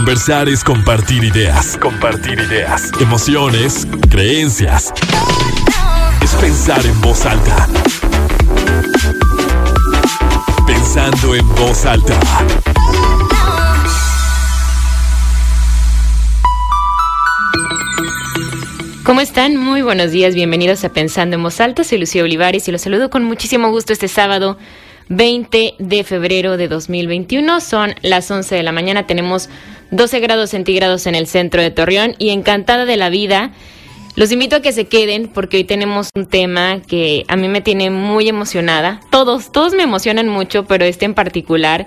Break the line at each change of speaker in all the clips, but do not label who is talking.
Conversar es compartir ideas. Compartir ideas. Emociones, creencias. Es pensar en voz alta. Pensando en voz alta.
¿Cómo están? Muy buenos días, bienvenidos a Pensando en Voz Alta. Soy Lucía Olivares y los saludo con muchísimo gusto este sábado 20 de febrero de 2021. Son las 11 de la mañana, tenemos 12 grados centígrados en el centro de Torreón y encantada de la vida. Los invito a que se queden porque hoy tenemos un tema que a mí me tiene muy emocionada. Todos, todos me emocionan mucho, pero este en particular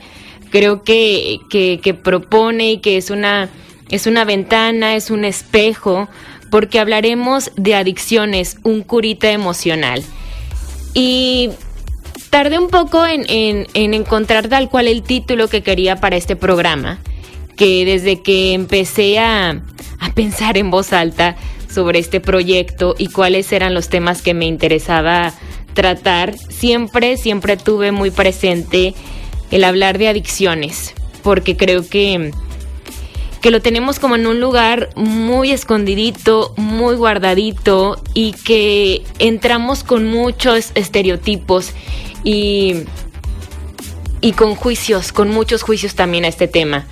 creo que, que, que propone y que es una, es una ventana, es un espejo, porque hablaremos de adicciones, un curita emocional. Y tardé un poco en, en, encontrar tal cual el título que quería para este programa, que desde que empecé a, a pensar en voz alta sobre este proyecto y cuáles eran los temas que me interesaba tratar, siempre, siempre tuve muy presente el hablar de adicciones, porque creo que, que lo tenemos como en un lugar muy escondidito, muy guardadito y que entramos con muchos estereotipos y, y con juicios, con muchos juicios también a este tema.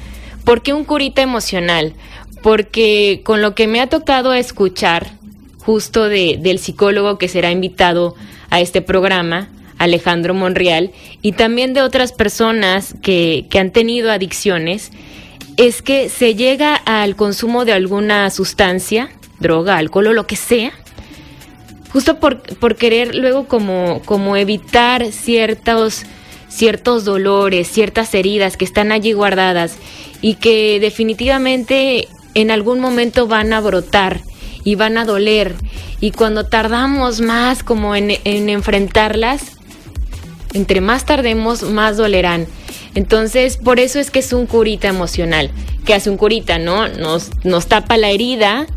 ¿Por qué un curita emocional? Porque con lo que me ha tocado escuchar justo de, del psicólogo que será invitado a este programa, Alejandro Monreal, y también de otras personas que, que han tenido adicciones, es que se llega al consumo de alguna sustancia, droga, alcohol o lo que sea, justo por, por querer luego como, como evitar ciertos, ciertos dolores, ciertas heridas que están allí guardadas y que definitivamente en algún momento van a brotar y van a doler. Y cuando tardamos más como en, en enfrentarlas, entre más tardemos, más dolerán. Entonces, por eso es que es un curita emocional. que hace un curita, no? Nos, nos tapa la herida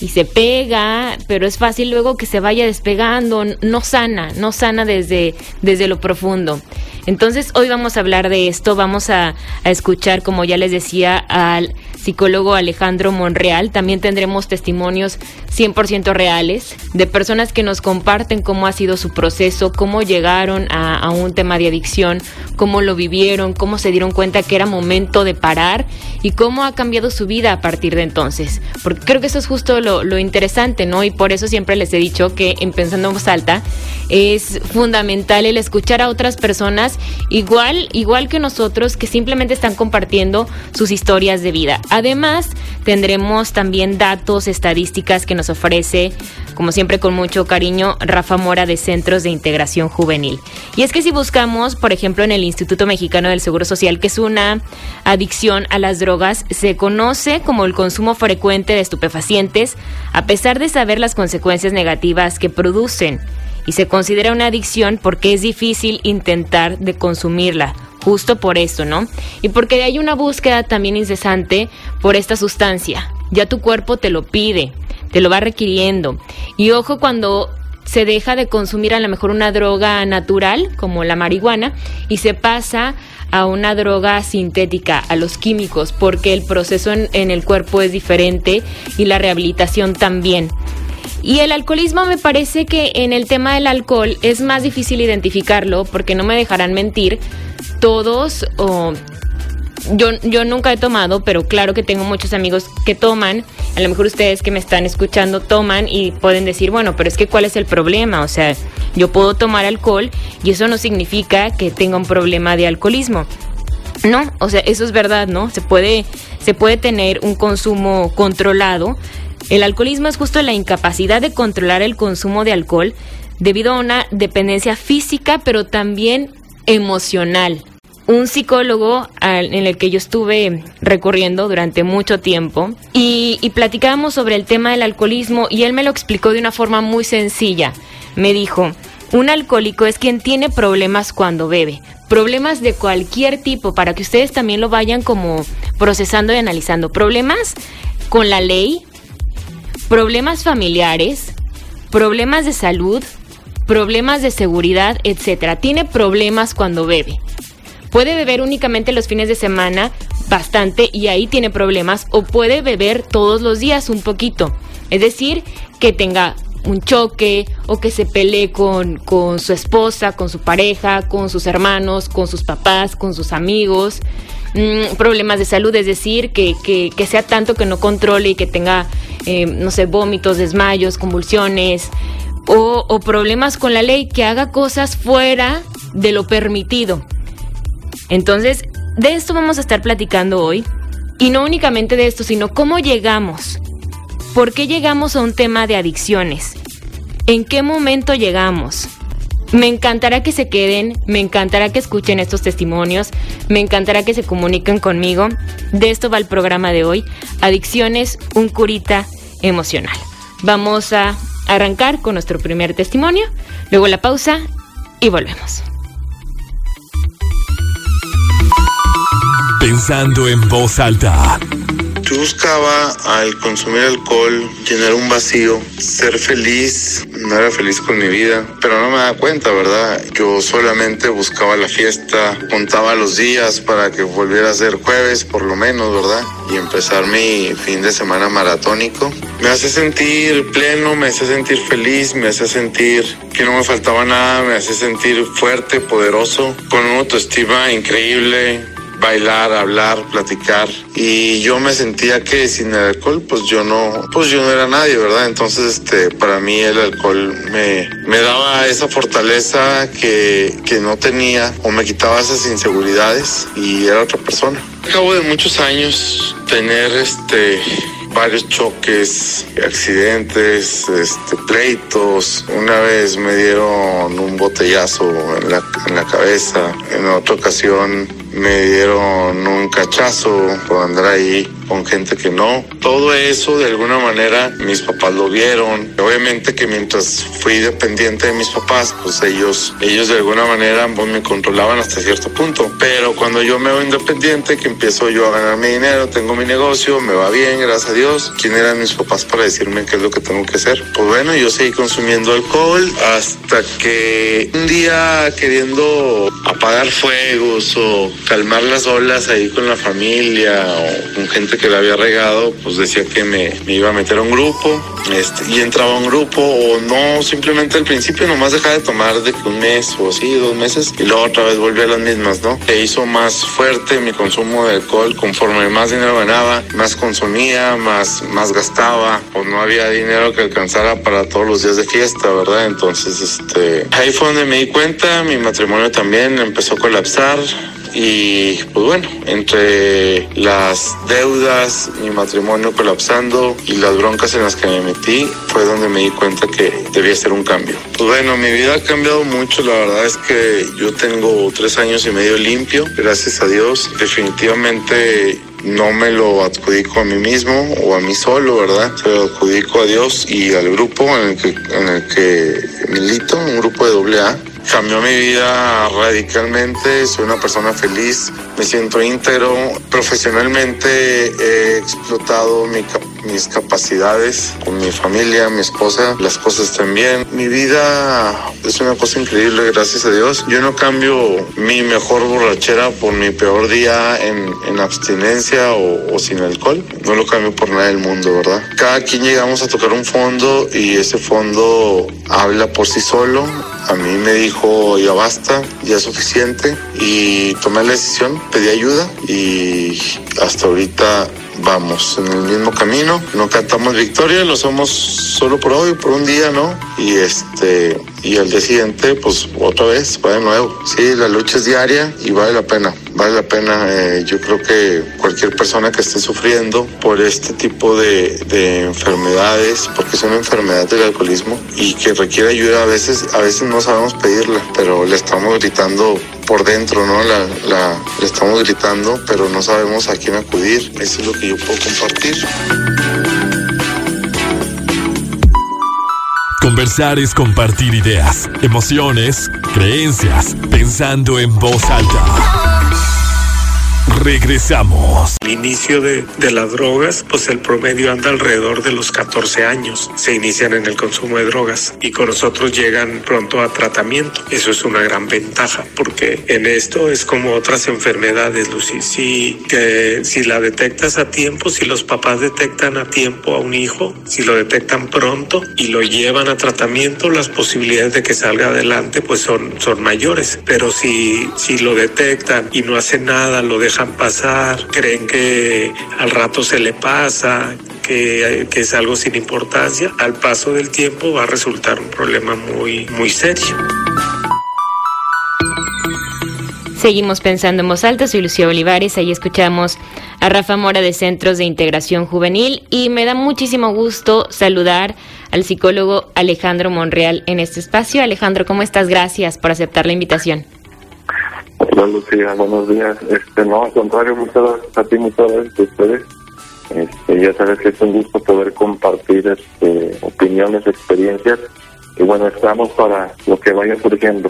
y se pega, pero es fácil luego que se vaya despegando, no sana, no sana desde, desde lo profundo. Entonces hoy vamos a hablar de esto, vamos a, escuchar, como ya les decía, al psicólogo Alejandro Monreal. También tendremos testimonios 100% reales de personas que nos comparten cómo ha sido su proceso, cómo llegaron a, a, un tema de adicción, cómo lo vivieron, cómo se dieron cuenta que era momento de parar y cómo ha cambiado su vida a partir de entonces. Porque creo que eso es justo lo, lo interesante, ¿no? Y por eso siempre les he dicho que en Pensando en Voz Alta es fundamental el escuchar a otras personas igual, igual que nosotros que simplemente están compartiendo sus historias de vida. Además, tendremos también datos, estadísticas que nos ofrece, como siempre con mucho cariño, Rafa Mora de Centros de Integración Juvenil. Y es que si buscamos, por ejemplo, en el Instituto Mexicano del Seguro Social, que es una adicción a las drogas, se conoce como el consumo frecuente de estupefacientes, a pesar de saber las consecuencias negativas que producen. Y se considera una adicción porque es difícil intentar de consumirla justo por eso, ¿no? Y porque hay una búsqueda también incesante por esta sustancia. Ya tu cuerpo te lo pide, te lo va requiriendo. Y ojo cuando se deja de consumir a lo mejor una droga natural, como la marihuana, y se pasa a una droga sintética, a los químicos, porque el proceso en el cuerpo es diferente y la rehabilitación también. Y el alcoholismo me parece que en el tema del alcohol es más difícil identificarlo, porque no me dejarán mentir, todos o yo, yo nunca he tomado, pero claro que tengo muchos amigos que toman. A lo mejor ustedes que me están escuchando toman y pueden decir, bueno, pero es que ¿cuál es el problema? O sea, yo puedo tomar alcohol y eso no significa que tenga un problema de alcoholismo. No, o sea, eso es verdad, ¿no? Se puede, se puede tener un consumo controlado. El alcoholismo es justo la incapacidad de controlar el consumo de alcohol debido a una dependencia física, pero también emocional un psicólogo en el que yo estuve recorriendo durante mucho tiempo y, y platicábamos sobre el tema del alcoholismo y él me lo explicó de una forma muy sencilla. Me dijo, un alcohólico es quien tiene problemas cuando bebe, problemas de cualquier tipo, para que ustedes también lo vayan como procesando y analizando. Problemas con la ley, problemas familiares, problemas de salud, problemas de seguridad, etcétera. Tiene problemas cuando bebe puede beber únicamente los fines de semana, bastante y ahí tiene problemas o puede beber todos los días un poquito. Es decir, que tenga un choque o que se pelee con, con, su esposa, con su pareja, con sus hermanos, con sus papás, con sus amigos, mm, problemas de salud, es decir, que, que, sea tanto que no controle y que tenga, eh, no sé, vómitos, desmayos, convulsiones o problemas con la ley, que haga cosas fuera de lo permitido. Entonces, de esto vamos a estar platicando hoy. Y no únicamente de esto, sino cómo llegamos ¿Por qué llegamos a un tema de adicciones? ¿En qué momento llegamos? Me encantará que se queden, me encantará que escuchen estos testimonios, me encantará que se comuniquen conmigo. De esto va el programa de hoy, Adicciones, un curita emocional. Vamos a arrancar con nuestro primer testimonio, luego la pausa y volvemos.
Pensando en voz alta
yo buscaba al consumir alcohol llenar un vacío, ser feliz, no era feliz con mi vida, pero no me da cuenta, ¿verdad? Yo solamente buscaba la fiesta, contaba los días para que volviera a ser jueves por lo menos, ¿verdad? Y empezar mi fin de semana maratónico. Me hace sentir pleno, me hace sentir feliz, me hace sentir que no me faltaba nada, me hace sentir fuerte, poderoso, con una autoestima increíble, bailar, hablar, platicar. Y yo me sentía que sin el alcohol, pues yo no, pues yo no era nadie, ¿verdad? Entonces, este, para mí el alcohol me, me daba esa fortaleza que, que no tenía o me quitaba esas inseguridades y era otra persona. Acabo de muchos años tener este varios choques, accidentes, este, pleitos. Una vez me dieron un botellazo en la, en la cabeza. En otra ocasión me dieron un cachazo por andar ahí con gente que no. Todo eso de alguna manera mis papás lo vieron. Obviamente que mientras fui dependiente de mis papás, pues ellos, ellos de alguna manera pues, me controlaban hasta cierto punto. Pero cuando yo me voy independiente, que empiezo yo a ganar mi dinero, tengo mi negocio, me va bien, gracias a Dios. ¿Quién eran mis papás para decirme qué es lo que tengo que hacer? Pues bueno, yo seguí consumiendo alcohol hasta que un día queriendo apagar fuegos o calmar las olas ahí con la familia o con gente que la había regado, pues decía que me, iba a meter a un grupo este, y entraba a un grupo o no, simplemente al principio nomás dejaba de tomar de un mes o así, dos meses y luego otra vez volví a las mismas, ¿no? Se hizo más fuerte mi consumo de alcohol conforme más dinero ganaba, más consumía, más, más gastaba o no había dinero que alcanzara para todos los días de fiesta, ¿verdad? Entonces, este, ahí fue donde me di cuenta, mi matrimonio también empezó a colapsar, y pues bueno, entre las deudas, mi matrimonio colapsando y las broncas en las que me metí, fue donde me di cuenta que debía ser un cambio. Pues bueno, mi vida ha cambiado mucho, la verdad es que yo tengo tres años y medio limpio, gracias a Dios. Definitivamente no me lo adjudico a mí mismo o a mí solo, ¿verdad? Se lo adjudico a Dios y al grupo en el que, en el que milito, un grupo de doble A Cambió mi vida radicalmente, soy una persona feliz, me siento íntegro. Profesionalmente he explotado mis capacidades con mi familia, mi esposa, las cosas están bien. Mi vida es una cosa increíble, gracias a Dios. Yo no cambio mi mejor borrachera por mi peor día en, abstinencia o, o, sin alcohol. No lo cambio por nada del mundo, ¿verdad? Cada quien llegamos a tocar un fondo y ese fondo habla por sí solo a mí me dijo, ya basta, ya es suficiente. Y tomé la decisión, pedí ayuda y hasta ahorita vamos en el mismo camino. No cantamos victoria, lo somos solo por hoy, por un día, ¿no? Y este, y al día siguiente, pues otra vez, va de nuevo. Sí, la lucha es diaria y vale la pena, vale la pena. Eh, yo creo que cualquier persona que esté sufriendo por este tipo de, de enfermedades, porque es una enfermedad del alcoholismo y que requiere ayuda a veces, a veces no sabemos pedirla, pero le estamos gritando por dentro, ¿no? La, le estamos gritando, pero no sabemos a quién acudir. Eso es lo que yo puedo compartir.
Conversar es compartir ideas, emociones, creencias, pensando en voz alta. Regresamos.
El inicio de, de, las drogas, pues el promedio anda alrededor de los 14 años. Se inician en el consumo de drogas y con nosotros llegan pronto a tratamiento. Eso es una gran ventaja porque en esto es como otras enfermedades, Lucy. Si, si la detectas a tiempo, si los papás detectan a tiempo a un hijo, si lo detectan pronto y lo llevan a tratamiento, las posibilidades de que salga adelante pues son, son mayores. Pero si, si lo detectan y no hacen nada, lo dejan pasar, creen que al rato se le pasa, que, que, es algo sin importancia, al paso del tiempo va a resultar un problema muy, muy serio.
Seguimos pensando en voz alta, soy Lucía Olivares, ahí escuchamos a Rafa Mora de Centros de Integración Juvenil y me da muchísimo gusto saludar al psicólogo Alejandro Monreal en este espacio. Alejandro, ¿cómo estás? Gracias por aceptar la invitación.
Hola Lucía, buenos días. Este, no, al contrario, muchas gracias a ti, muchas gracias a ustedes. Este, ya sabes que es un gusto poder compartir este, opiniones, experiencias y bueno, estamos para lo que vaya surgiendo.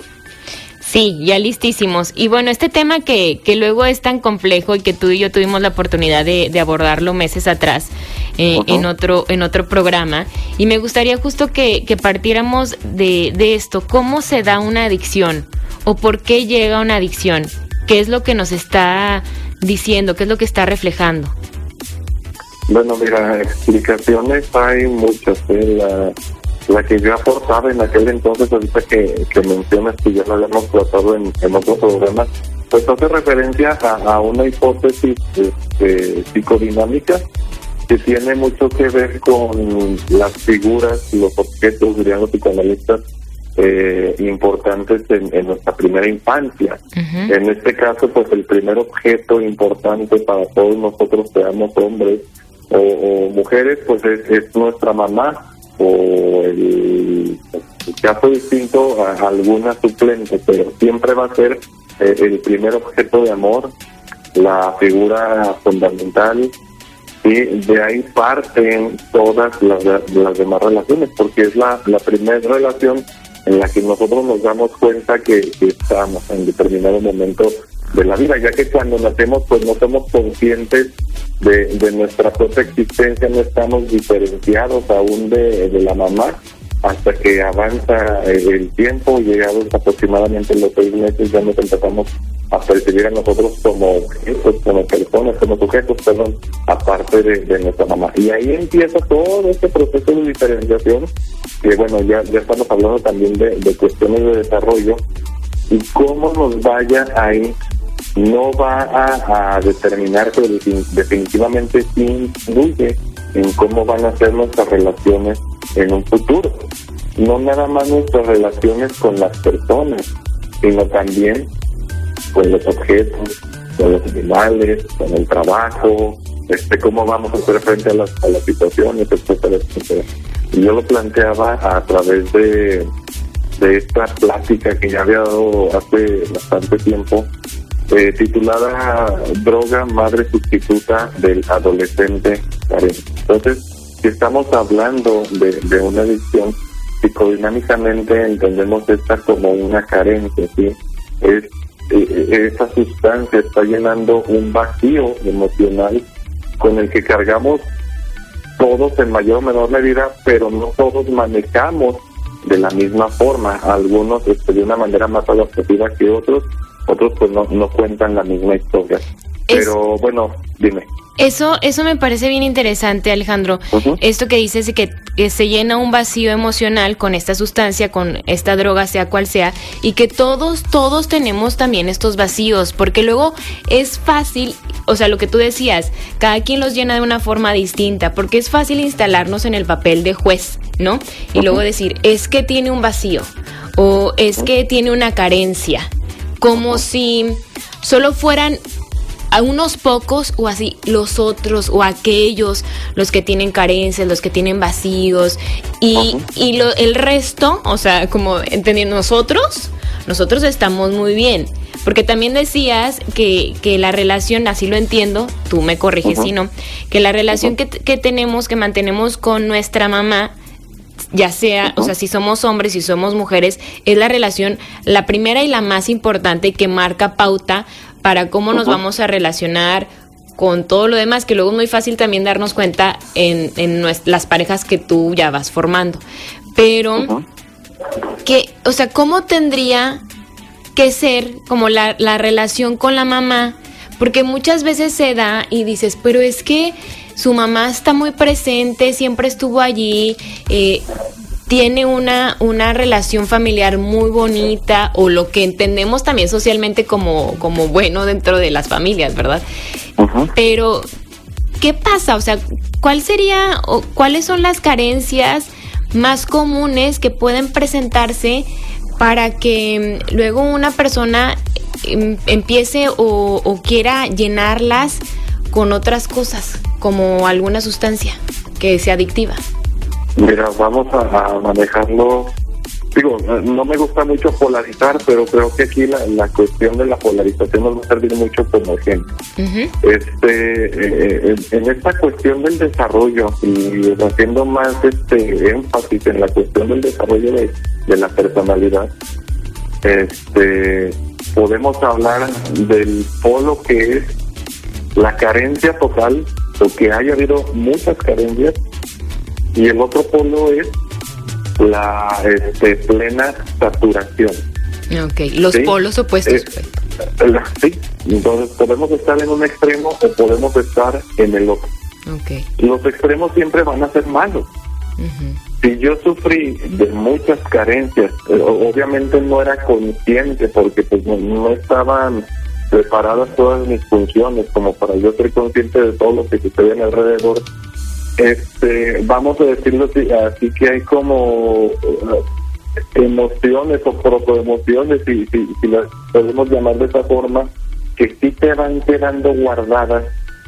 Sí, ya listísimos. Y bueno, este tema que, que luego es tan complejo y que tú y yo tuvimos la oportunidad de, de abordarlo meses atrás eh, uh -huh. en, otro, en otro programa, y me gustaría justo que, que partiéramos de, de esto, ¿cómo se da una adicción? ¿O por qué llega una adicción? ¿Qué es lo que nos está diciendo? ¿Qué es lo que está reflejando?
Bueno, mira, explicaciones hay muchas. ¿eh? La, la que yo aportaba en aquel entonces, ahorita que, que mencionas que ya lo habíamos tratado en, en otro programa, pues hace referencia a, a una hipótesis este, psicodinámica que tiene mucho que ver con las figuras, los objetos, dirían los psicoanalistas, eh, importantes en, en, nuestra primera infancia. Uh -huh. En este caso, pues el primer objeto importante para todos nosotros, seamos hombres o, o mujeres, pues es, es, nuestra mamá o el, caso distinto a, alguna suplente, pero siempre va a ser eh, el primer objeto de amor, la figura fundamental y de ahí parten todas las, demás relaciones, porque es la, la primera relación en la que nosotros nos damos cuenta que, estamos en determinado momento de la vida, ya que cuando nacemos pues no somos conscientes de, de nuestra propia existencia, no estamos diferenciados aún de, de la mamá hasta que avanza el tiempo, llegados aproximadamente los seis meses ya nos empezamos a percibir a nosotros como objetos, como personas, como sujetos, perdón, aparte de, de, nuestra mamá. Y ahí empieza todo este proceso de diferenciación, que bueno, ya, ya estamos hablando también de, de cuestiones de desarrollo, y cómo nos vaya ahí no va a, a determinar, definitivamente sí influye en cómo van a ser nuestras relaciones en un futuro. No nada más nuestras relaciones con las personas, sino también con los objetos, con los animales, con el trabajo, este cómo vamos a hacer frente a las, a situaciones, etcétera, etcétera. Y yo lo planteaba a través de, de esta plática que ya había dado hace bastante tiempo, eh, titulada Droga Madre Sustituta del Adolescente carente. Entonces, si estamos hablando de, una adicción, psicodinámicamente entendemos esta como una carencia, ¿sí? Es esa sustancia está llenando un vacío emocional con el que cargamos todos en mayor o menor medida, pero no todos manejamos de la misma forma, algunos este, de una manera más adaptativa que otros, otros pues no, no cuentan la misma historia. Pero es... bueno, dime.
Eso, eso me parece bien interesante, Alejandro. Uh -huh. Esto que dices de que, que, se llena un vacío emocional con esta sustancia, con esta droga, sea cual sea, y que todos, todos tenemos también estos vacíos, porque luego es fácil, o sea, lo que tú decías, cada quien los llena de una forma distinta, porque es fácil instalarnos en el papel de juez, ¿no? Y uh -huh. luego decir, es que tiene un vacío, o es que tiene una carencia, como si solo fueran a unos pocos o así los otros o aquellos los que tienen carencias, los que tienen vacíos y, uh -huh. y lo, el resto, o sea, como entendiendo nosotros, nosotros estamos muy bien. Porque también decías que, que la relación, así lo entiendo, tú me corriges uh -huh. si no, que la relación uh -huh. que, que tenemos, que mantenemos con nuestra mamá, ya sea, o sea, si somos hombres, si somos mujeres, es la relación, la primera y la más importante que marca pauta para cómo nos vamos a relacionar con todo lo demás, que luego es muy fácil también darnos cuenta en, en las parejas que tú ya vas formando. Pero, que, o sea, ¿cómo tendría que ser como la, la relación con la mamá? Porque muchas veces se da y dices, pero es que su mamá está muy presente, siempre estuvo allí, eh, tiene una, una relación familiar muy bonita o lo que entendemos también socialmente como, como bueno dentro de las familias, ¿verdad? Pero, ¿qué pasa? O sea, ¿cuál sería o cuáles son las carencias más comunes que pueden presentarse para que mm, luego una persona empiece o, o quiera llenarlas con otras cosas, como alguna sustancia que sea adictiva?
Mira, vamos a, manejarlo. Digo, no me gusta mucho polarizar, pero creo que aquí la, cuestión de la polarización nos va a servir mucho como ejemplo. Este, eh, en, esta cuestión del desarrollo y haciendo más este énfasis en la cuestión del desarrollo de, de la personalidad, este, podemos hablar del polo que es la carencia total, que haya habido muchas carencias y el otro polo es la este, plena saturación.
Ok, los polos opuestos.
Pues. sí, entonces podemos estar en un extremo o podemos estar en el otro.
Okay.
Los extremos siempre van a ser malos. Si yo sufrí de muchas carencias, eh, obviamente no era consciente porque pues no, estaban preparadas todas mis funciones como para yo ser consciente de todo lo que sucede alrededor este, vamos a decirlo así, que hay como uh, emociones o protoemociones, si, si, si las podemos llamar de esa forma, que sí te van quedando guardadas,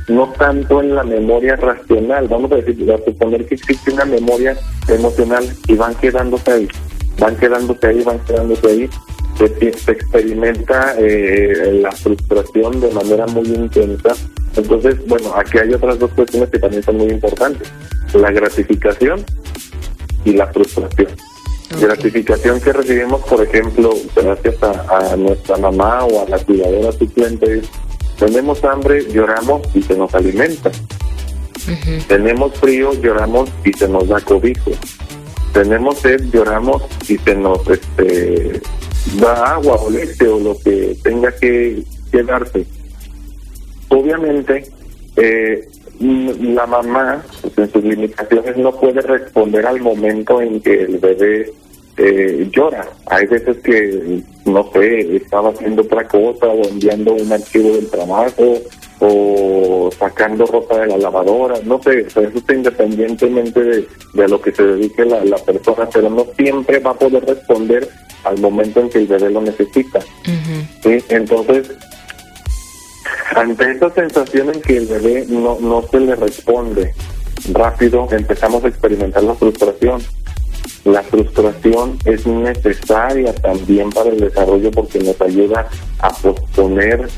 no tanto en la memoria racional, vamos a decir, a suponer que existe una memoria emocional y van quedándose ahí, van quedándose ahí, van quedándose ahí, se, se experimenta eh, la frustración de manera muy intensa entonces, bueno, aquí hay otras dos cuestiones que también son muy importantes. La gratificación y la frustración. Gratificación que recibimos, por ejemplo, gracias a, nuestra mamá o a la cuidadora suplente, tenemos hambre, lloramos y se nos alimenta. Tenemos frío, lloramos y se nos da cobijo. Tenemos sed, lloramos y se nos este, da agua o leche o lo que tenga que, que darse obviamente eh, la mamá, pues, en sus limitaciones, no puede responder al momento en que el bebé eh, llora. Hay veces que, no sé, estaba haciendo otra cosa o enviando un archivo del trabajo o sacando ropa de la lavadora, no sé, eso está independientemente de, de, lo que se dedique la, la, persona, pero no siempre va a poder responder al momento en que el bebé lo necesita. Entonces, ante esta sensación en que el bebé no, no se le responde rápido, empezamos a experimentar la frustración. La frustración es necesaria también para el desarrollo porque nos ayuda a posponer,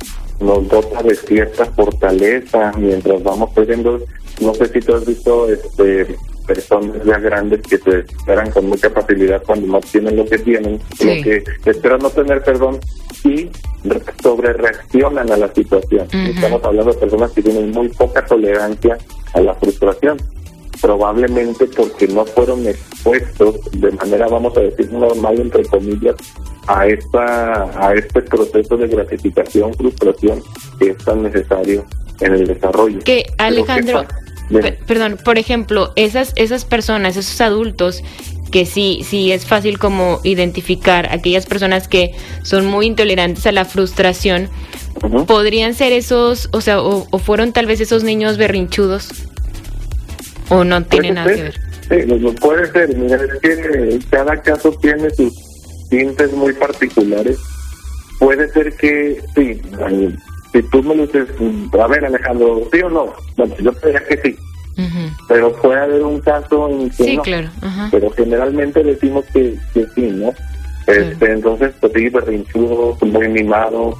nos dota de cierta fortaleza mientras vamos perdiendo. No sé si tú has visto este personas ya grandes que se esperan con mucha facilidad cuando no tienen lo que tienen, lo que esperan no tener perdón y sobre reaccionan a la situación. Estamos hablando de personas que tienen muy poca tolerancia a la frustración, probablemente porque no fueron expuestos de manera, vamos a decir, normal, entre comillas, a esta a este proceso de gratificación, frustración que es tan necesario en el desarrollo.
Que Alejandro, perdón, por ejemplo, esas esas personas, esos adultos que sí, sí es fácil como identificar aquellas personas que son muy intolerantes a la frustración, podrían ser esos, o sea, o, fueron tal vez esos niños berrinchudos, o no tiene nada que ver.
Sí, puede ser, mira, es que cada caso tiene sus tintes muy particulares. Puede ser que, sí, si tú me dices, a ver Alejandro, ¿sí o no? Bueno, yo diría que sí pero puede haber un caso en que
sí,
no.
claro.
Pero generalmente decimos que, que sí, ¿no? Este, Entonces, pues sí, berrinchudo, muy mimado,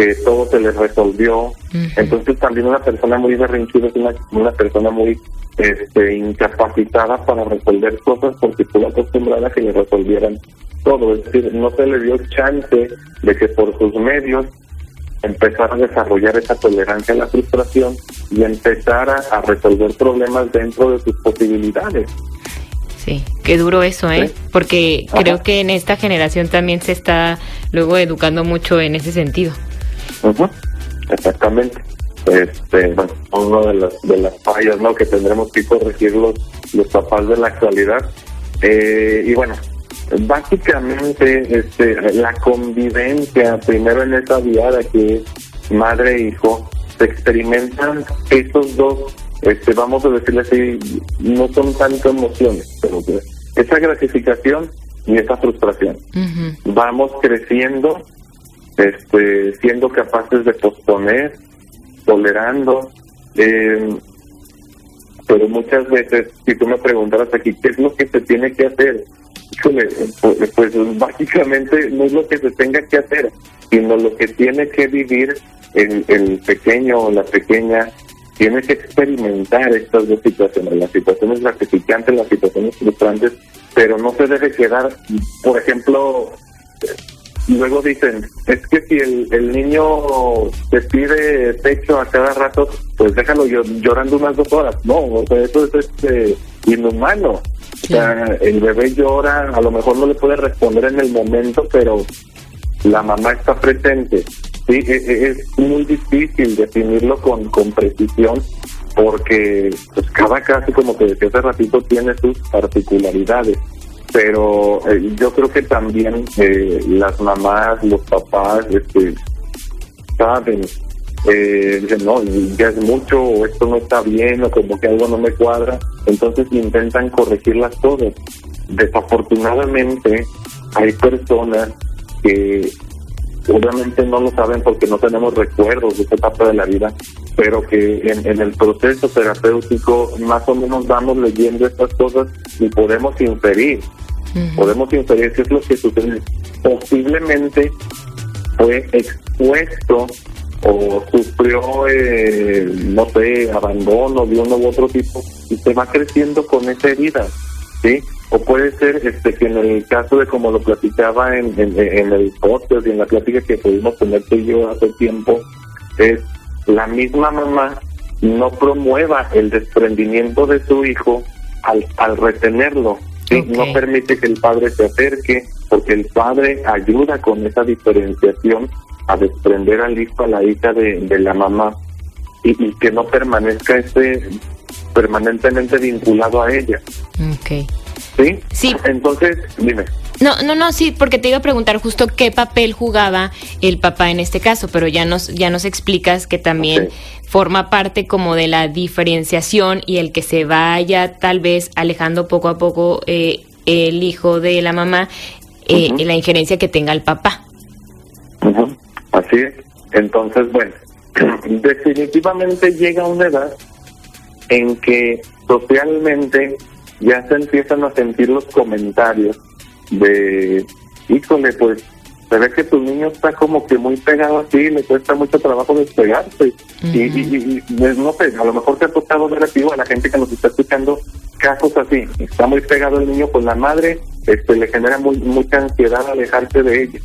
que todo se le resolvió. Entonces, también una persona muy berrinchuda es una, una persona muy este, incapacitada para resolver cosas porque estuvo acostumbrada a que le resolvieran todo. Es decir, no se le dio chance de que por sus medios empezar a desarrollar esa tolerancia a la frustración y empezar a, resolver problemas dentro de sus posibilidades.
Sí, qué duro eso, ¿eh? Porque creo que en esta generación también se está luego educando mucho en ese sentido.
Exactamente. Este, bueno, uno de las, de las fallas, ¿no? Que tendremos que corregir los, los papás de la actualidad. Eh, y bueno, básicamente este, la convivencia, primero en esa viada que es madre e hijo, se experimentan esos dos, este, vamos a decirle así, no son tanto emociones, pero esa gratificación y esa frustración. Vamos creciendo, este, siendo capaces de posponer, tolerando, eh, pero muchas veces, si tú me preguntaras aquí, ¿qué es lo que se tiene que hacer? pues, pues básicamente no es lo que se tenga que hacer, sino lo que tiene que vivir el, el pequeño o la pequeña, tiene que experimentar estas dos situaciones, las situaciones gratificantes, las situaciones frustrantes, pero no se debe quedar, por ejemplo, luego dicen, es que si el, el niño te pide pecho a cada rato, pues déjalo llorando unas dos horas. No, o sea, eso es este, inhumano. O sea, el bebé llora, a lo mejor no le puede responder en el momento, pero la mamá está presente. Sí, e, e, es, muy difícil definirlo con, con precisión porque pues cada caso, como te decía hace ratito, tiene sus particularidades. Pero eh, yo creo que también eh, las mamás, los papás, este, saben eh, dicen, no, ya es mucho, o esto no está bien, o como que algo no me cuadra, entonces intentan corregir las cosas. Desafortunadamente, hay personas que obviamente no lo saben porque no tenemos recuerdos de esta etapa de la vida, pero que en, el proceso terapéutico más o menos vamos leyendo estas cosas y podemos inferir, podemos inferir qué es lo que sucede. Posiblemente fue expuesto o sufrió, eh, no sé, abandono de uno u otro tipo y se va creciendo con esa herida, ¿sí? O puede ser este que en el caso de como lo platicaba en, en, el podcast y en la plática que pudimos tener tú y yo hace tiempo, es la misma mamá no promueva el desprendimiento de su hijo al, al retenerlo, ¿sí? No permite que el padre se acerque porque el padre ayuda con esa diferenciación a desprender al hijo, a la hija de, la mamá y, que no permanezca este permanentemente vinculado a ella.
Ok.
¿Sí?
Sí.
Entonces, dime.
No, no, no, sí, porque te iba a preguntar justo qué papel jugaba el papá en este caso, pero ya nos, ya nos explicas que también forma parte como de la diferenciación y el que se vaya tal vez alejando poco a poco eh, el hijo de la mamá, eh, la injerencia que tenga el papá.
Así es. Entonces, bueno, definitivamente llega una edad en que socialmente ya se empiezan a sentir los comentarios de, híjole, pues se ve que tu niño está como que muy pegado así, le cuesta mucho trabajo despegarse. y, pues, no sé, a lo mejor te ha tocado ver a la gente que nos está escuchando casos así. Está muy pegado el niño con la madre, este le genera muy, mucha ansiedad alejarse de ella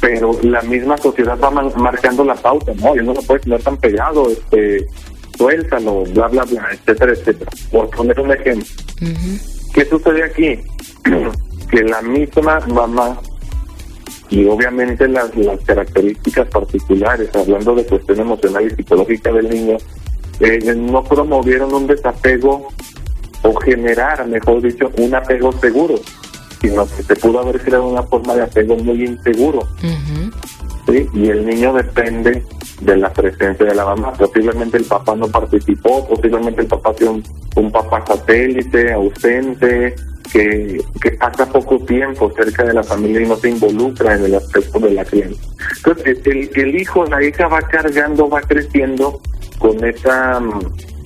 pero la misma sociedad va marcando la pauta, ¿no? Y no lo puedes tener tan pegado, este, suéltalo, bla, bla, bla, etcétera, etcétera. Por poner un ejemplo. ¿Qué sucede aquí? que la misma mamá y obviamente las, las características particulares, hablando de cuestión emocional y psicológica del niño, eh, no promovieron un desapego o generar, mejor dicho, un apego seguro sino que se pudo haber creado una forma de apego muy inseguro. ¿Sí? Y el niño depende de la presencia de la mamá. Posiblemente el papá no participó, posiblemente el papá sea un, papá satélite, ausente, que, que pasa poco tiempo cerca de la familia y no se involucra en el aspecto de la crianza. Entonces, el, el hijo, la hija va cargando, va creciendo con esa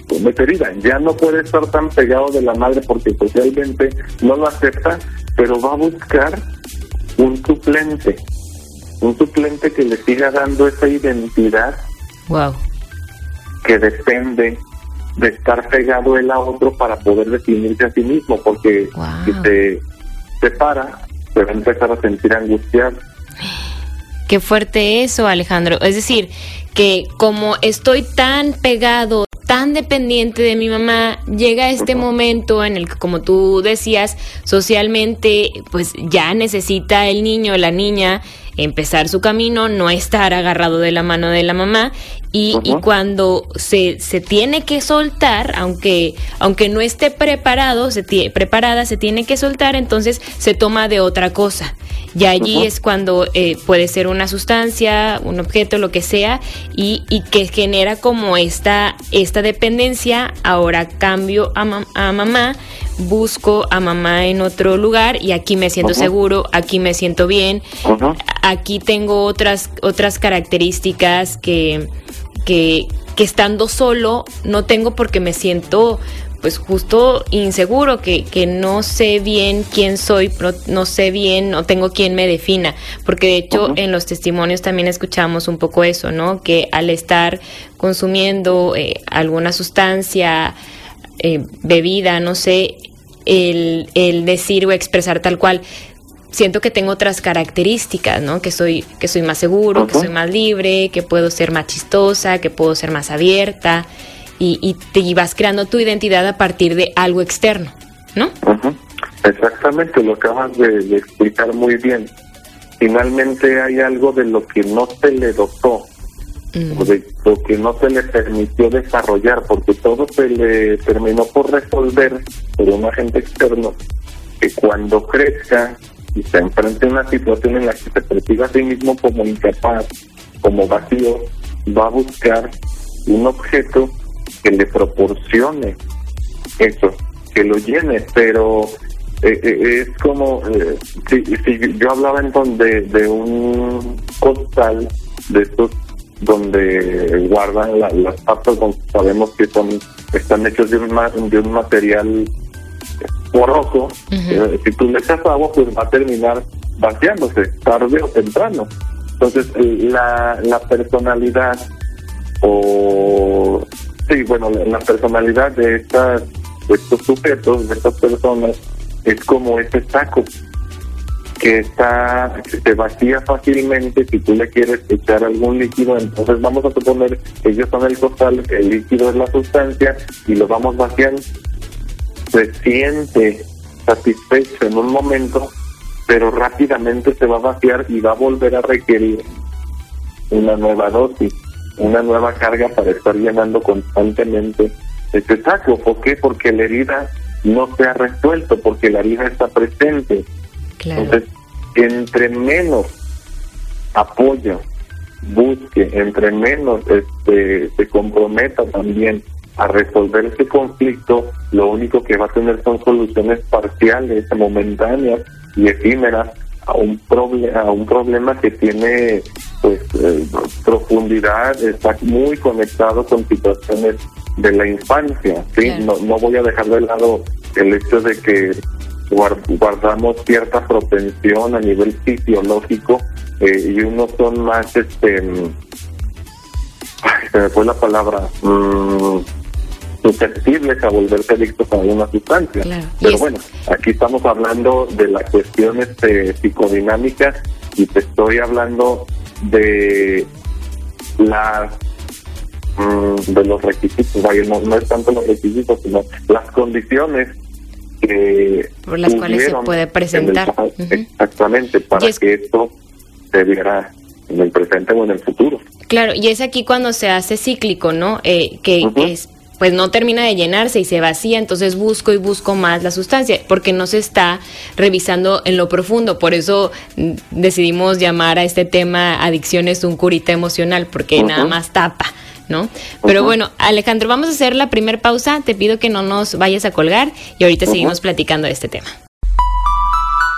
con esa herida. Ya no puede estar tan pegado de la madre porque socialmente no lo acepta pero va a buscar un suplente, un suplente que le siga dando esa identidad
wow.
que depende de estar pegado él a otro para poder definirse a sí mismo, porque si se separa, se va a empezar a sentir angustiado.
Qué fuerte eso, Alejandro. Es decir, que como estoy tan pegado, tan dependiente de mi mamá, llega este momento en el que, como tú decías, socialmente, pues ya necesita el niño, la niña, empezar su camino, no estar agarrado de la mano de la mamá y, y cuando se, se, tiene que soltar, aunque, aunque no esté preparado, se preparada, se tiene que soltar, entonces se toma de otra cosa. Y allí es cuando eh, puede ser una sustancia, un objeto, lo que sea, y, y que genera como esta, esta dependencia, ahora cambio a, a mamá, busco a mamá en otro lugar y aquí me siento seguro, aquí me siento bien, aquí tengo otras, otras características que, que, que estando solo no tengo porque me siento pues justo inseguro, que, que no sé bien quién soy, no, sé bien, no tengo quien me defina, porque de hecho en los testimonios también escuchamos un poco eso, ¿no? Que al estar consumiendo eh, alguna sustancia, eh, bebida, no sé, el, el decir o expresar tal cual, siento que tengo otras características, ¿no? Que soy, que soy más seguro, que soy más libre, que puedo ser más chistosa, que puedo ser más abierta y, y te vas creando tu identidad a partir de algo externo, ¿no?
Exactamente, lo acabas de, explicar muy bien. Finalmente hay algo de lo que no se le dotó, mm. de lo que no se le permitió desarrollar, porque todo se le terminó por resolver por un agente externo que cuando crezca y se enfrenta a una situación en la que se percibe a sí mismo como incapaz, como vacío, va a buscar un objeto que le proporcione eso, que lo llene, pero eh, eh, es como eh, si, yo hablaba entonces de, un costal de estos donde guardan las papas donde sabemos que son están hechos de un, de un material poroso, eh, si tú le echas agua, pues va a terminar vaciándose, tarde o temprano. Entonces, la, la personalidad, o sí, bueno, la, personalidad de, estas, estos sujetos, de estas personas, es como ese saco que está que se vacía fácilmente si tú le quieres echar algún líquido entonces vamos a suponer que ellos son el costal el líquido es la sustancia y lo vamos vaciando se siente satisfecho en un momento, pero rápidamente se va a vaciar y va a volver a requerir una nueva dosis, una nueva carga para estar llenando constantemente este saco. ¿Por qué? Porque la herida no se ha resuelto, porque la herida está presente. Entonces, entre menos apoyo busque, entre menos este, se comprometa también a resolver ese conflicto, lo único que va a tener son soluciones parciales, momentáneas y efímeras a un problema a un problema que tiene pues eh, profundidad, está muy conectado con situaciones de la infancia, ¿sí? No, no voy a dejar de lado el hecho de que guardamos cierta propensión a nivel fisiológico eh, y unos son más este mm, se me fue la palabra mm, susceptibles a volverse adictos a una sustancia. Pero bueno, aquí estamos hablando de la cuestión este, psicodinámica y te estoy hablando de las mm, de los requisitos, no, es tanto los requisitos, sino las condiciones que
por las cuales se puede presentar.
Exactamente, para que esto se viera en el presente o en el futuro.
Claro, y es aquí cuando se hace cíclico, ¿no? Eh, que es pues no termina de llenarse y se vacía, entonces busco y busco más la sustancia, porque no se está revisando en lo profundo. Por eso mm, decidimos llamar a este tema adicciones un curita emocional, porque nada más tapa. ¿No? Pero bueno, Alejandro, vamos a hacer la primera pausa. Te pido que no nos vayas a colgar y ahorita seguimos platicando de este tema.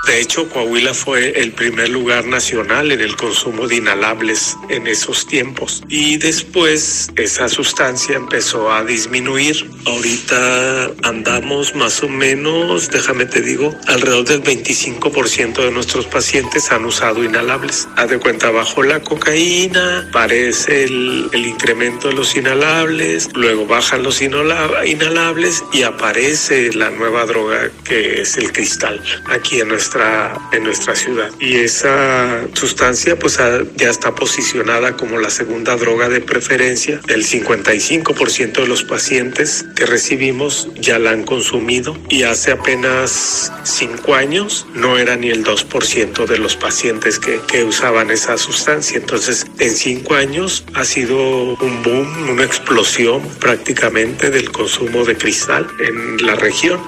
De hecho, Coahuila fue el primer lugar nacional en el consumo de inhalables en esos tiempos. Y después esa sustancia empezó a disminuir. Ahorita andamos más o menos, déjame te digo, alrededor del 25% de nuestros pacientes han usado inhalables. Haz de cuenta, bajo la cocaína, aparece el, el incremento de los inhalables, luego bajan los inhalables y aparece la nueva droga que es el cristal aquí en nuestra nuestra, en nuestra ciudad. Y esa sustancia pues ya está posicionada como la segunda droga de preferencia. El 55% de los pacientes que recibimos ya la han consumido y hace apenas cinco años no era ni el 2% de los pacientes que, que usaban esa sustancia. Entonces, en cinco años ha sido un boom, una explosión prácticamente del consumo de cristal en la región.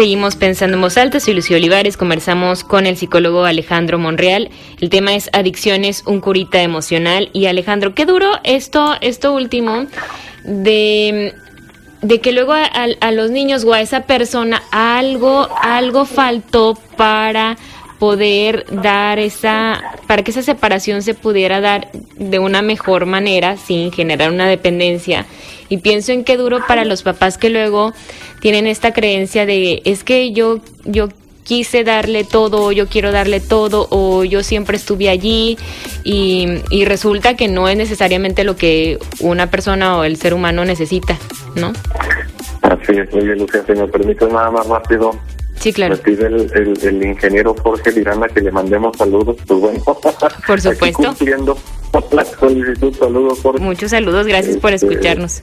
Seguimos pensando en voz alta, soy Lucía Olivares, conversamos con el psicólogo Alejandro Monreal. El tema es adicciones, un curita emocional. Y Alejandro, qué duro esto, esto último de, de que luego a, a, los niños o a esa persona algo, algo faltó para poder dar esa, para que esa separación se pudiera dar de una mejor manera sin generar una dependencia. Y pienso en qué duro para los papás que luego tienen esta creencia de es que yo, yo quise darle todo, yo quiero darle todo, o yo siempre estuve allí, y, y, resulta que no es necesariamente lo que una persona o el ser humano necesita, ¿no?
Así es, oye Lucía, si me permite nada más rápido,
Sí, claro.
Me pide el, el, ingeniero Jorge Miranda que le mandemos saludos, pues bueno.
Por supuesto.
cumpliendo la solicitud, saludos Jorge.
Muchos saludos, gracias por este, escucharnos.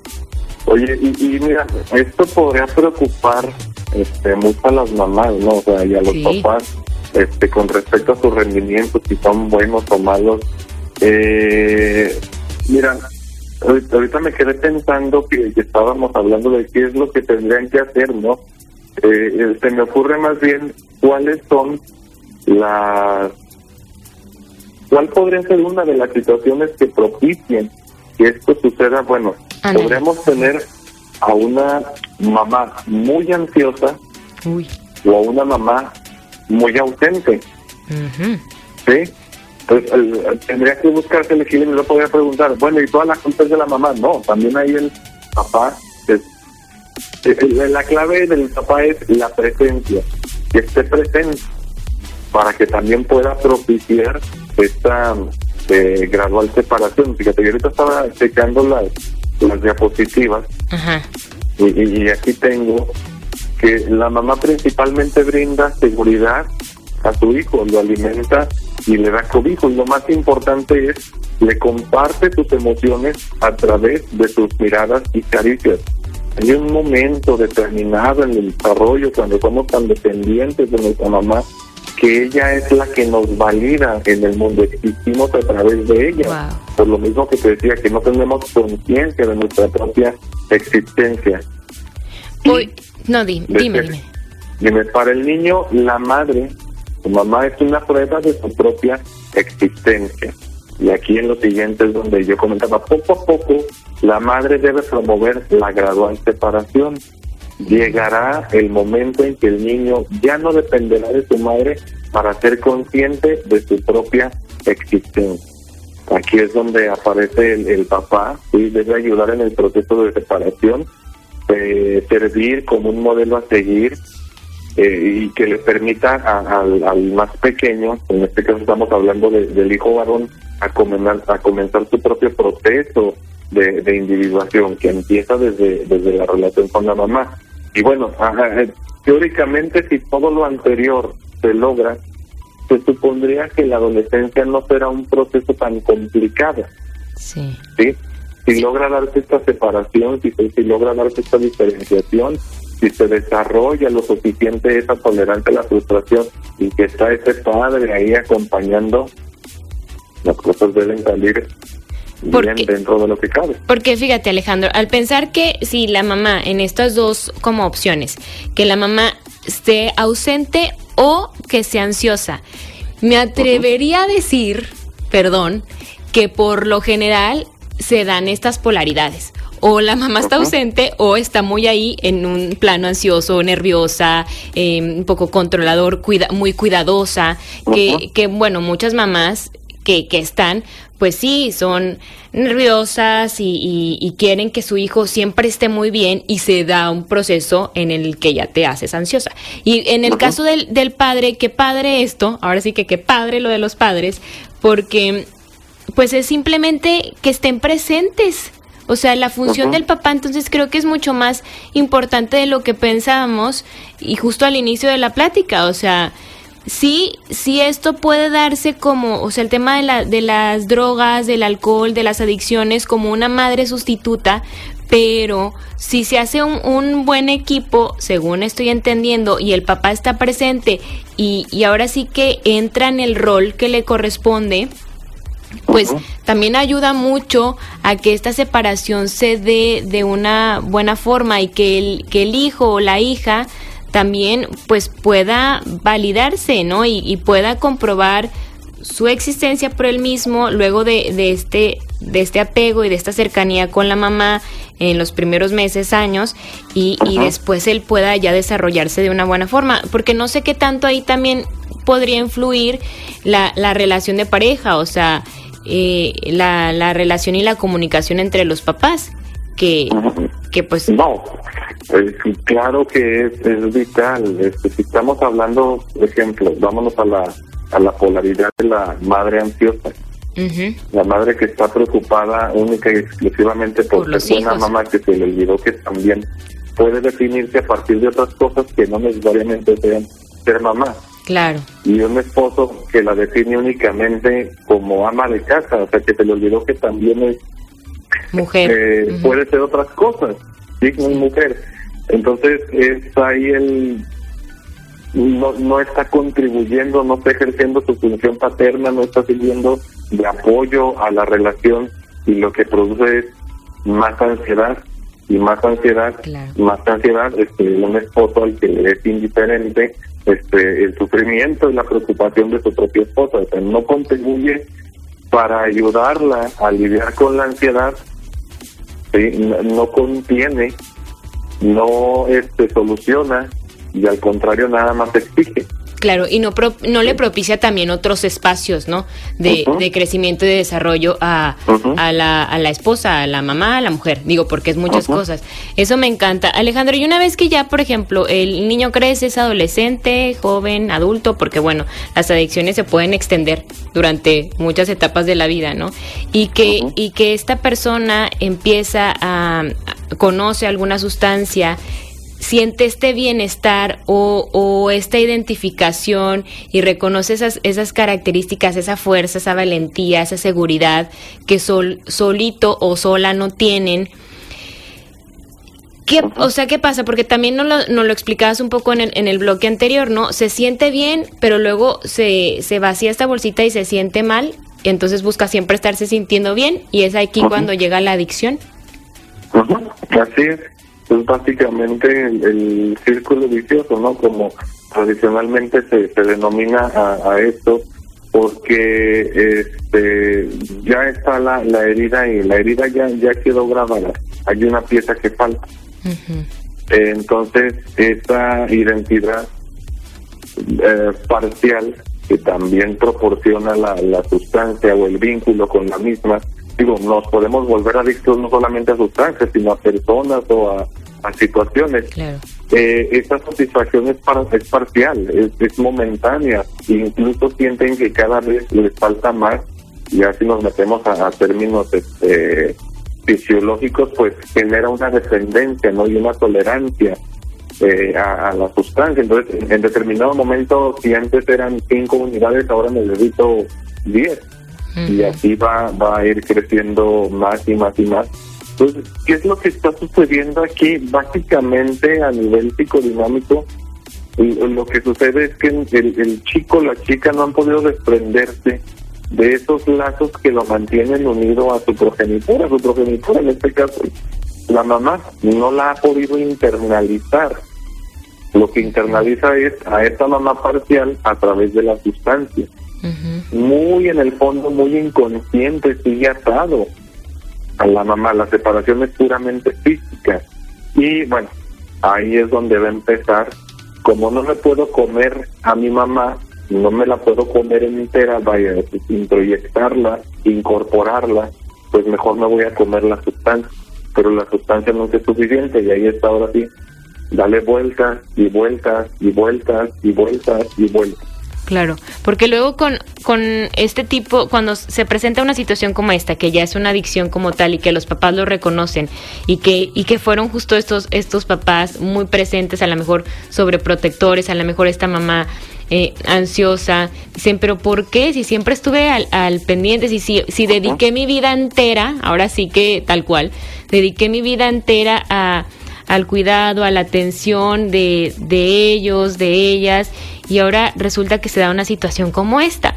Oye, y, mira, esto podría preocupar este, mucho a las mamás, ¿no? O sea, y a los papás, este, con respecto a su rendimiento, si son buenos o malos. Eh, mira, ahorita me quedé pensando que, que estábamos hablando de qué es lo que tendrían que hacer, ¿no? Eh, se me ocurre más bien cuáles son las cuál podría ser una de las situaciones que propicien que esto suceda. Bueno podríamos tener a una mamá muy ansiosa o a una mamá muy ausente. Sí pues tendría que buscarse el equilibrio no podría preguntar bueno y todas las culpas de la mamá no también hay el papá la clave del papá es la presencia, que esté presente para que también pueda propiciar esta eh, gradual separación. Fíjate, yo ahorita estaba checando las, las diapositivas Y, y aquí tengo que la mamá principalmente brinda seguridad a su hijo, lo alimenta y le da cobijo. Y lo más importante es, le comparte sus emociones a través de sus miradas y caricias. Hay un momento determinado en el desarrollo cuando somos tan dependientes de nuestra mamá que ella es la que nos valida en el mundo, existimos a través de ella. Por lo mismo que te decía, que no tenemos conciencia de nuestra propia existencia.
Uy, no, dime, dime,
dime. para el niño, la madre, su mamá es una prueba de su propia existencia. Y aquí en lo siguiente es donde yo comentaba, poco a poco la madre debe promover la gradual separación. Llegará el momento en que el niño ya no dependerá de su madre para ser consciente de su propia existencia. Aquí es donde aparece el, papá, y debe ayudar en el proceso de separación, eh, servir como un modelo a seguir eh, y que le permita al más pequeño, en este caso estamos hablando del hijo varón, a comenzar, a comenzar su propio proceso de, individuación que empieza desde, desde la relación con la mamá. Y bueno, eh, teóricamente si todo lo anterior se logra, se supondría que la adolescencia no será un proceso tan complicado.
Sí.
¿sí? Si logra darse esta separación, si, si logra darse esta diferenciación, si se desarrolla lo suficiente esa tolerancia a la frustración y que está ese padre ahí acompañando, las cosas deben salir bien dentro de lo que cabe.
Porque fíjate Alejandro, al pensar que si la mamá en estas dos como opciones, que la mamá esté ausente o que sea ansiosa, me atrevería a decir, perdón, que por lo general se dan estas polaridades. O la mamá está ausente o está muy ahí en un plano ansioso, nerviosa, em, un poco controlador, cuida, muy cuidadosa, que, que bueno, muchas mamás que, que están, pues sí, son nerviosas y, quieren que su hijo siempre esté muy bien y se da un proceso en el que ya te haces ansiosa. Y en el caso del, del padre, qué padre esto, ahora sí que qué padre lo de los padres, porque pues es simplemente que estén presentes. O sea, la función del papá entonces creo que es mucho más importante de lo que pensábamos y justo al inicio de la plática, o sea, sí, sí esto puede darse como, o sea, el tema de, la, de las drogas, del alcohol, de las adicciones, como una madre sustituta, pero si se hace un, un, buen equipo, según estoy entendiendo, y el papá está presente y, y ahora sí que entra en el rol que le corresponde, pues también ayuda mucho a que esta separación se dé de una buena forma y que el, que el hijo o la hija también pues pueda validarse, ¿no? Y, y pueda comprobar su existencia por él mismo luego de, de, este, de este apego y de esta cercanía con la mamá en los primeros meses, años, y, y después él pueda ya desarrollarse de una buena forma, porque no sé qué tanto ahí también podría influir la, la relación de pareja, o sea, eh, la, la relación y la comunicación entre los papás, que, que pues...
No, claro que es, es vital. Este, si estamos hablando, por ejemplo, vámonos a la, a la polaridad de la madre ansiosa. La madre que está preocupada única y exclusivamente por,
Por los
ser una
hijos.
mamá que se le olvidó que también puede definirse a partir de otras cosas que no necesariamente sean ser mamá.
Claro,
Y un esposo que la define únicamente como ama de casa, o sea que se le olvidó que también es
mujer.
eh, puede ser otras cosas, sí, como mujer. Entonces es ahí el no, no está contribuyendo, no está ejerciendo su función paterna, no está sirviendo de apoyo a la relación y lo que produce es más ansiedad y más ansiedad,
Claro.
más ansiedad, este, un esposo al que le es indiferente este, el sufrimiento y la preocupación de su propia esposa, o sea, no contribuye para ayudarla a lidiar con la ansiedad, no, no contiene, no este, soluciona y al contrario nada más exige.
Claro, y no, pro- no le propicia también otros espacios, ¿no? De, crecimiento y de desarrollo a, a, la, a la esposa, a la mamá, a la mujer. Digo, porque es muchas cosas. Eso me encanta. Alejandro, y una vez que ya, por ejemplo, el niño crece, es adolescente, joven, adulto, porque bueno, las adicciones se pueden extender durante muchas etapas de la vida, ¿no? Y que, y que esta persona empieza a, a- conoce alguna sustancia siente este bienestar o, o esta identificación y reconoce esas, esas características, esa fuerza, esa valentía, esa seguridad que sol, solito o sola no tienen. ¿Qué, o sea, ¿qué pasa? Porque también nos lo, nos lo explicabas un poco en el, en el bloque anterior, ¿no? Se siente bien, pero luego se, se vacía esta bolsita y se siente mal, y entonces busca siempre estarse sintiendo bien, y es aquí cuando llega la adicción.
Ujú, Así es, es básicamente el, el círculo vicioso, ¿no? Como tradicionalmente se, se denomina a, a esto, porque este ya está la, la herida y la herida ya, ya quedó grabada, hay una pieza que falta. Entonces, esa identidad eh, parcial que también proporciona la, la sustancia o el vínculo con la misma, digo, nos podemos volver adictos no solamente a sustancias, sino a personas o a, a situaciones.
Claro.
Eh, esa satisfacción es, par- es parcial, es, es momentánea, incluso sienten que cada vez les falta más, y así nos metemos a, a términos este, fisiológicos, pues genera una dependencia ¿no? y una tolerancia eh, a, a la sustancia. Entonces, en, determinado momento, si antes eran cinco unidades, ahora necesito y así va, va a ir creciendo más y más y más. Entonces, ¿qué es lo que está sucediendo aquí? Básicamente, a nivel psicodinámico, lo que sucede es que el, el chico, la chica no han podido desprenderse de esos lazos que lo mantienen unido a su progenitora, a su progenitora en este caso, la mamá no la ha podido internalizar. Lo que internaliza es a esta mamá parcial a través de la sustancia Muy en el fondo, muy inconsciente, sigue atado a la mamá. La separación es puramente física. Y bueno, ahí es donde va a empezar. Como no me puedo comer a mi mamá, no me la puedo comer entera, vaya, introyectarla, incorporarla, pues mejor me voy a comer la sustancia. Pero la sustancia no es suficiente y ahí está ahora sí. Dale vueltas y vueltas y vueltas y vueltas y vueltas.
Claro, porque luego con, con este tipo, cuando se presenta una situación como esta, que ya es una adicción como tal y que los papás lo reconocen y que, y que fueron justo estos, estos papás muy presentes, a lo mejor sobreprotectores, a lo mejor esta mamá eh, ansiosa, dicen, pero ¿por qué? Si siempre estuve al, al pendiente, si, si, si dediqué mi vida entera, ahora sí que tal cual, dediqué mi vida entera a al cuidado, a la atención de, de ellos, de ellas, y ahora resulta que se da una situación como esta.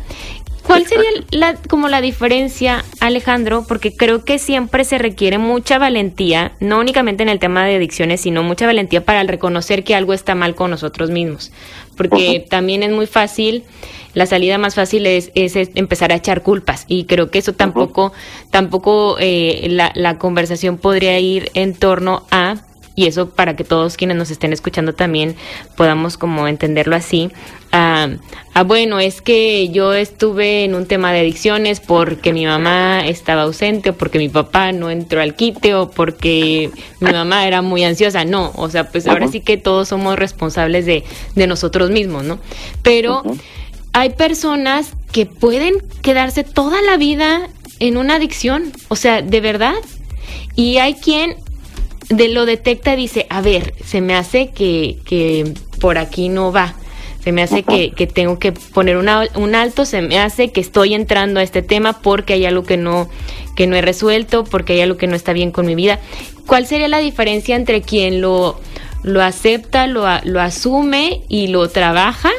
¿Cuál sería la, como la diferencia, Alejandro? Porque creo que siempre se requiere mucha valentía, no únicamente en el tema de adicciones, sino mucha valentía para reconocer que algo está mal con nosotros mismos. Porque también es muy fácil, la salida más fácil es, es, empezar a echar culpas. Y creo que eso tampoco, tampoco eh, la, la conversación podría ir en torno a y eso para que todos quienes nos estén escuchando también podamos como entenderlo así. Ah, ah, bueno, es que yo estuve en un tema de adicciones porque mi mamá estaba ausente o porque mi papá no entró al quite o porque mi mamá era muy ansiosa. No, o sea, pues ahora sí que todos somos responsables de, de nosotros mismos, ¿no? Pero hay personas que pueden quedarse toda la vida en una adicción, o sea, de verdad. Y hay quien de lo detecta dice, a ver, se me hace que, que por aquí no va. Se me hace que, que, tengo que poner una, un alto, se me hace que estoy entrando a este tema porque hay algo que no, que no he resuelto, porque hay algo que no está bien con mi vida. ¿Cuál sería la diferencia entre quien lo, lo acepta, lo, lo asume y lo trabaja?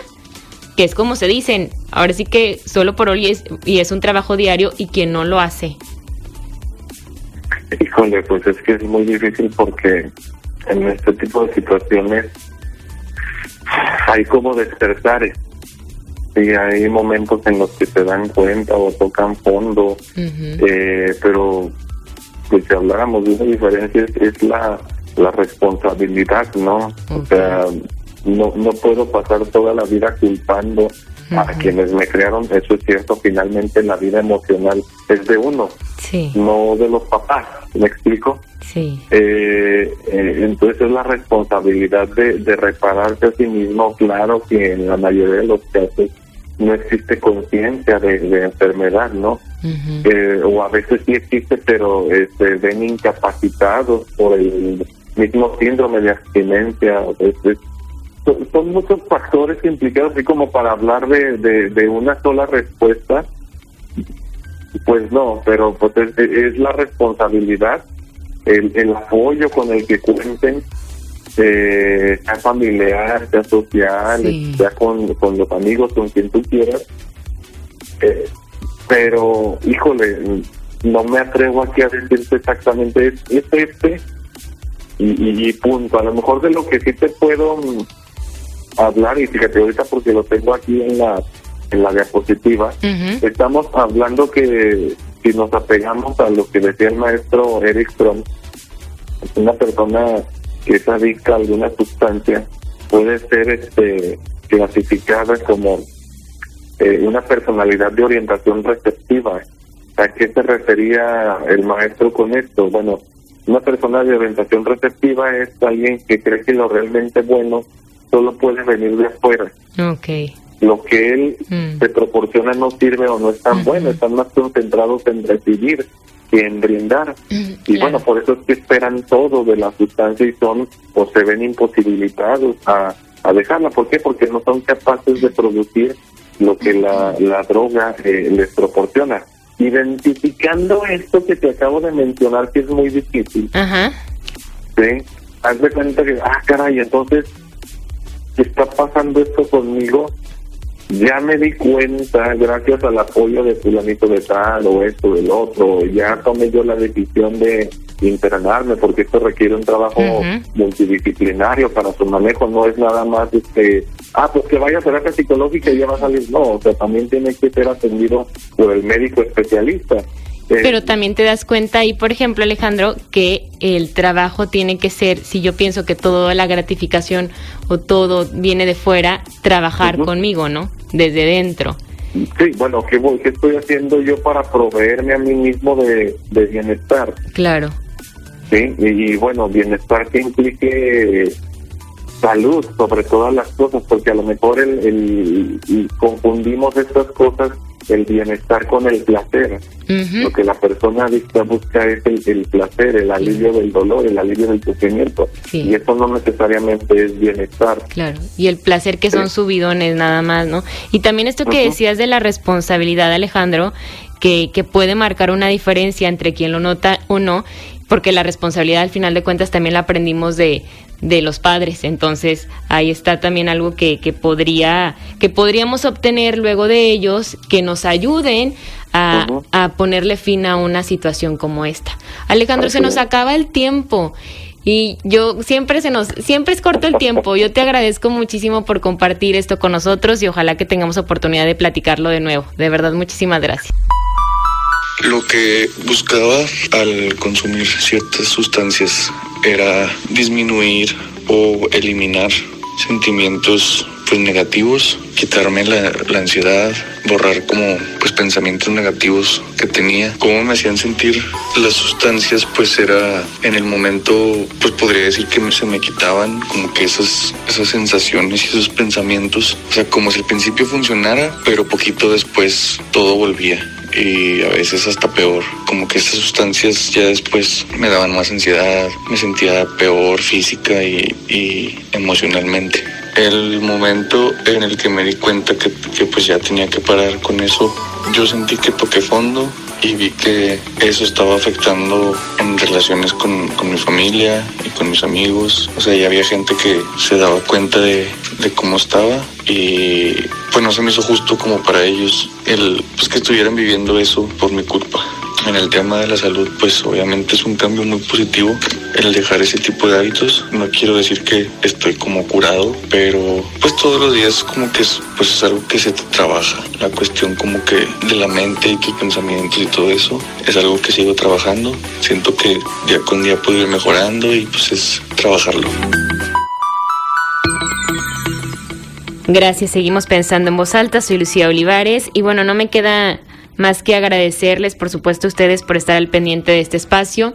Que es como se dicen, ahora sí que solo por hoy es, y es un trabajo diario y quien no lo hace.
Híjole, pues es que es muy difícil porque en este tipo de situaciones hay como despertares. Y hay momentos en los que se dan cuenta o tocan fondo, eh, pero pues si habláramos de una diferencia es, la, la responsabilidad, ¿no? O sea, no, no puedo pasar toda la vida culpando a quienes me crearon, eso es cierto, finalmente la vida emocional es de uno, no de los papás, ¿me explico?
Sí.
Eh, eh, entonces es la responsabilidad de, de repararse a sí mismo, claro que en la mayoría de los casos no existe conciencia de, enfermedad, ¿no? Eh, o a veces sí existe, pero se este, ven incapacitados por el mismo síndrome de abstinencia. Es, son, muchos factores implicados, así como para hablar de, de, una sola respuesta. Pues no, pero pues es, la responsabilidad, el, el apoyo con el que cuenten, eh, sea familiar, sea social, sea con, con los amigos, con quien tú quieras. Eh, pero, híjole, no me atrevo aquí a decirte exactamente, es, este y, y, punto. A lo mejor de lo que sí te puedo hablar, y fíjate ahorita porque lo tengo aquí en la, en la diapositiva, estamos hablando que si nos apegamos a lo que decía el maestro Eric Fromm, una persona que es adicta a alguna sustancia puede ser este clasificada como eh, una personalidad de orientación receptiva. ¿A qué se refería el maestro con esto? Bueno, una persona de orientación receptiva es alguien que cree que lo realmente bueno solo puede venir de afuera.
Okay.
Lo que él mm. te proporciona no sirve o no es tan bueno, están más concentrados en recibir que en brindar. Mm, y bueno, por eso es que esperan todo de la sustancia y son o se ven imposibilitados a, a dejarla. ¿Por qué? Porque no son capaces de producir lo que la, la droga eh, les proporciona. Identificando esto que te acabo de mencionar, que es muy difícil.
Ajá.
¿Sí? Haz de cuenta que, ah, caray, entonces está pasando esto conmigo, ya me di cuenta, gracias al apoyo de fulanito de tal o esto del otro, ya tomé yo la decisión de internarme porque esto requiere un trabajo multidisciplinario para su manejo, no es nada más este, ah, pues que vaya a terapia psicológica y ya va a salir, no, o sea, también tiene que ser atendido por el médico especialista.
Pero también te das cuenta ahí, por ejemplo, Alejandro, que el trabajo tiene que ser, si yo pienso que toda la gratificación o todo viene de fuera, trabajar conmigo, ¿no? Desde dentro.
Sí, bueno, ¿qué, ¿qué, estoy haciendo yo para proveerme a mí mismo de, bienestar?
Claro.
Sí, y, bueno, bienestar que implique salud sobre todas las cosas, porque a lo mejor el, el, confundimos estas cosas el bienestar con el placer. Lo que la persona adicta busca es el, placer, el alivio del dolor, el alivio del sufrimiento. Y eso no necesariamente es bienestar.
Claro, y el placer que son subidones nada más, ¿no? Y también esto que decías de la responsabilidad, Alejandro, que, que puede marcar una diferencia entre quien lo nota o no, porque la responsabilidad al final de cuentas también la aprendimos de, de los padres. Entonces, ahí está también algo que, que, podría, que podríamos obtener luego de ellos que nos ayuden a, a ponerle fin a una situación como esta. Alejandro, se nos acaba el tiempo. Y yo siempre se nos, siempre es corto el tiempo. Yo te agradezco muchísimo por compartir esto con nosotros y ojalá que tengamos oportunidad de platicarlo de nuevo. De verdad, muchísimas gracias.
Lo que buscaba al consumir ciertas sustancias era disminuir o eliminar sentimientos pues negativos, quitarme la, ansiedad, borrar como pues pensamientos negativos que tenía. Cómo me hacían sentir las sustancias pues era en el momento pues podría decir que se me quitaban como que esas, esas sensaciones y esos pensamientos. O sea, como si el principio funcionara, pero poquito después todo volvía y a veces hasta peor. Como que estas sustancias ya después me daban más ansiedad, me sentía peor física y, y emocionalmente. El momento en el que me di cuenta que, que pues ya tenía que parar con eso, yo sentí que toqué fondo y vi que eso estaba afectando en relaciones con, con, mi familia y con mis amigos. O sea, ya había gente que se daba cuenta de, de cómo estaba y pues no se me hizo justo como para ellos el pues que estuvieran viviendo eso por mi culpa. En el tema de la salud, pues obviamente es un cambio muy positivo el dejar ese tipo de hábitos. No quiero decir que estoy como curado, pero pues todos los días como que es, pues es algo que se te trabaja. La cuestión como que de la mente y tus pensamientos y todo eso es algo que sigo trabajando. Siento que día con día puedo ir mejorando y pues es trabajarlo.
Gracias, seguimos pensando en voz alta. Soy Lucía Olivares y bueno, no me queda más que agradecerles, por supuesto, a ustedes por estar al pendiente de este espacio.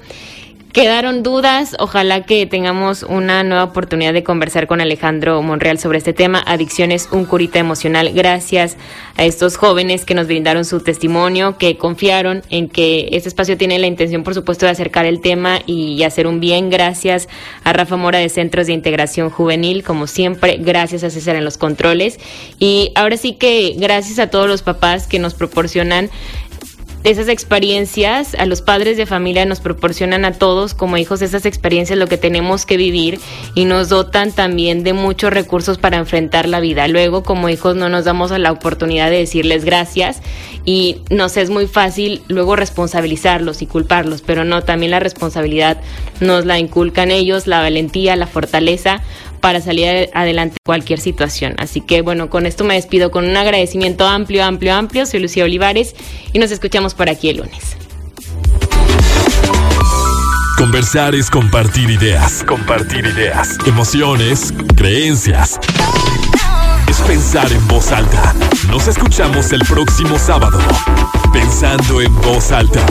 Quedaron dudas, ojalá que tengamos una nueva oportunidad de conversar con Alejandro Monreal sobre este tema, adicciones, un curita emocional. Gracias a estos jóvenes que nos brindaron su testimonio, que confiaron en que este espacio tiene la intención, por supuesto, de acercar el tema y hacer un bien. Gracias a Rafa Mora de Centros de Integración Juvenil, como siempre, gracias a César en los controles. Y ahora sí que gracias a todos los papás que nos proporcionan esas experiencias, a los padres de familia nos proporcionan a todos como hijos esas experiencias, lo que tenemos que vivir y nos dotan también de muchos recursos para enfrentar la vida. Luego como hijos no nos damos la oportunidad de decirles gracias y nos es muy fácil luego responsabilizarlos y culparlos, pero no, también la responsabilidad nos la inculcan ellos, la valentía, la fortaleza para salir adelante cualquier situación. Así que bueno, con esto me despido con un agradecimiento amplio, amplio, amplio. Soy Lucía Olivares y nos escuchamos por aquí el lunes.
Conversar es compartir ideas, compartir ideas, emociones, creencias. Es pensar en voz alta. Nos escuchamos el próximo sábado. Pensando en voz alta.